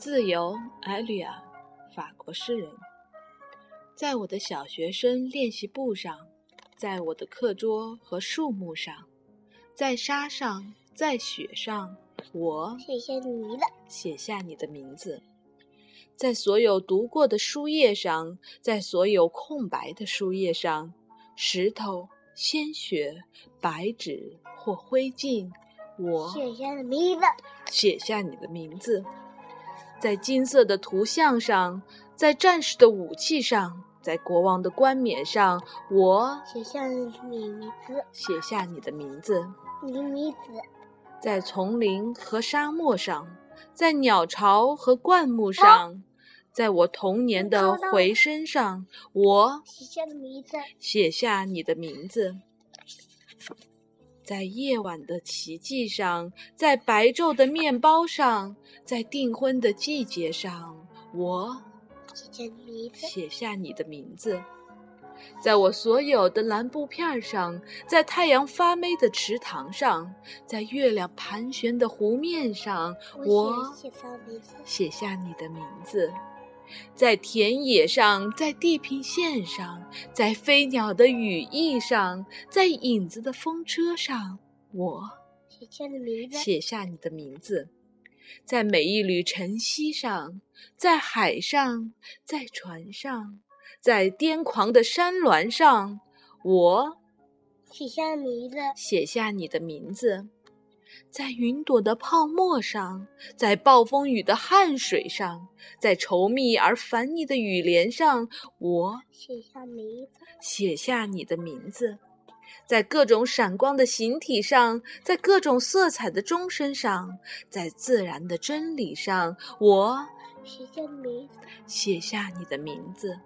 自由，埃吕尔，法国诗人。在我的小学生练习簿上，在我的课桌和树木上，在沙上，在雪上，我写下你的，写下你的名字。在所有读过的书页上，在所有空白的书页上，石头、鲜血、白纸或灰烬，我写下的名字，写下你的名字。在金色的图像上，在战士的武器上，在国王的冠冕上，我写下你的名字，写下你的名字。你的名字，在丛林和沙漠上，在鸟巢和灌木上，在我童年的回声上，我写下的名字，写下你的名字。在夜晚的奇迹上，在白昼的面包上，在订婚的季节上，我写下你的名字。在我所有的蓝布片上，在太阳发霉的池塘上，在月亮盘旋的湖面上，我写下你的名字。在田野上，在地平线上，在飞鸟的羽翼上，在影子的风车上，我写下的名字，写下你的名字。在每一缕晨曦上，在海上，在船上，在癫狂的山峦上，我写下名字，写下你的名字。在云朵的泡沫上，在暴风雨的汗水上，在稠密而烦腻的雨帘上，我写下名字，写下你的名字。在各种闪光的形体上，在各种色彩的钟声上，在自然的真理上，我写下名字，写下你的名字。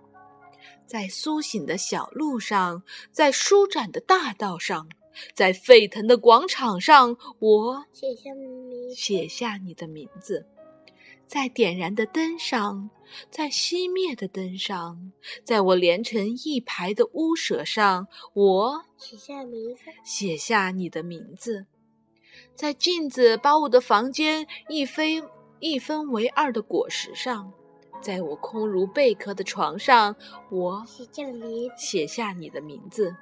在苏醒的小路上，在舒展的大道上。在沸腾的广场上，我写下你写下你的名字；在点燃的灯上，在熄灭的灯上，在我连成一排的屋舍上，我写下名字，写下你的名字；在镜子把我的房间一分一分为二的果实上，在我空如贝壳的床上，我写下写下你的名字。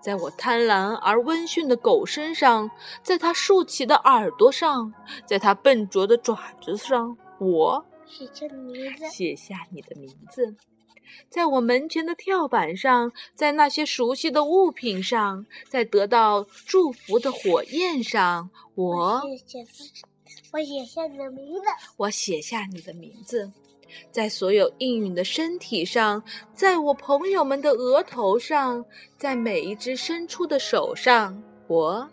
在我贪婪而温驯的狗身上，在它竖起的耳朵上，在它笨拙的爪子上，我写下名字，写下你的名字。在我门前的跳板上，在那些熟悉的物品上，在得到祝福的火焰上，我我写下你的名字，我写下你的名字。在所有应允的身体上，在我朋友们的额头上，在每一只伸出的手上，我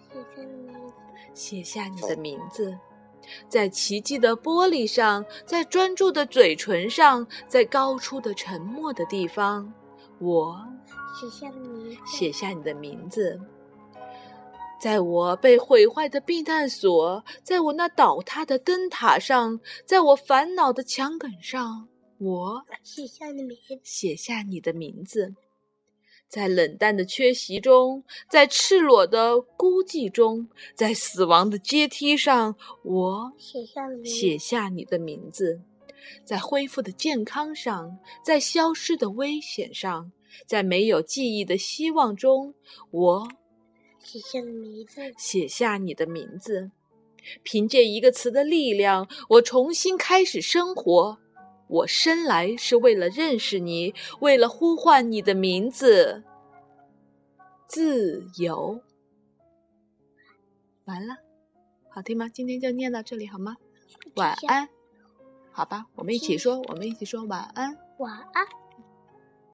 写下你的名字。在奇迹的玻璃上，在专注的嘴唇上，在高处的沉默的地方，我写下你写下你的名字。在我被毁坏的避难所，在我那倒塌的灯塔上，在我烦恼的墙梗上，我写下你名写下你的名字。在冷淡的缺席中，在赤裸的孤寂中，在死亡的阶梯上，我写下写下你的名字。在恢复的健康上，在消失的危险上，在没有记忆的希望中，我。写下名字，写下你的名字。凭借一个词的力量，我重新开始生活。我生来是为了认识你，为了呼唤你的名字。自由。完了，好听吗？今天就念到这里好吗？晚安。好吧，我们一起说，我们一起说晚安。晚安。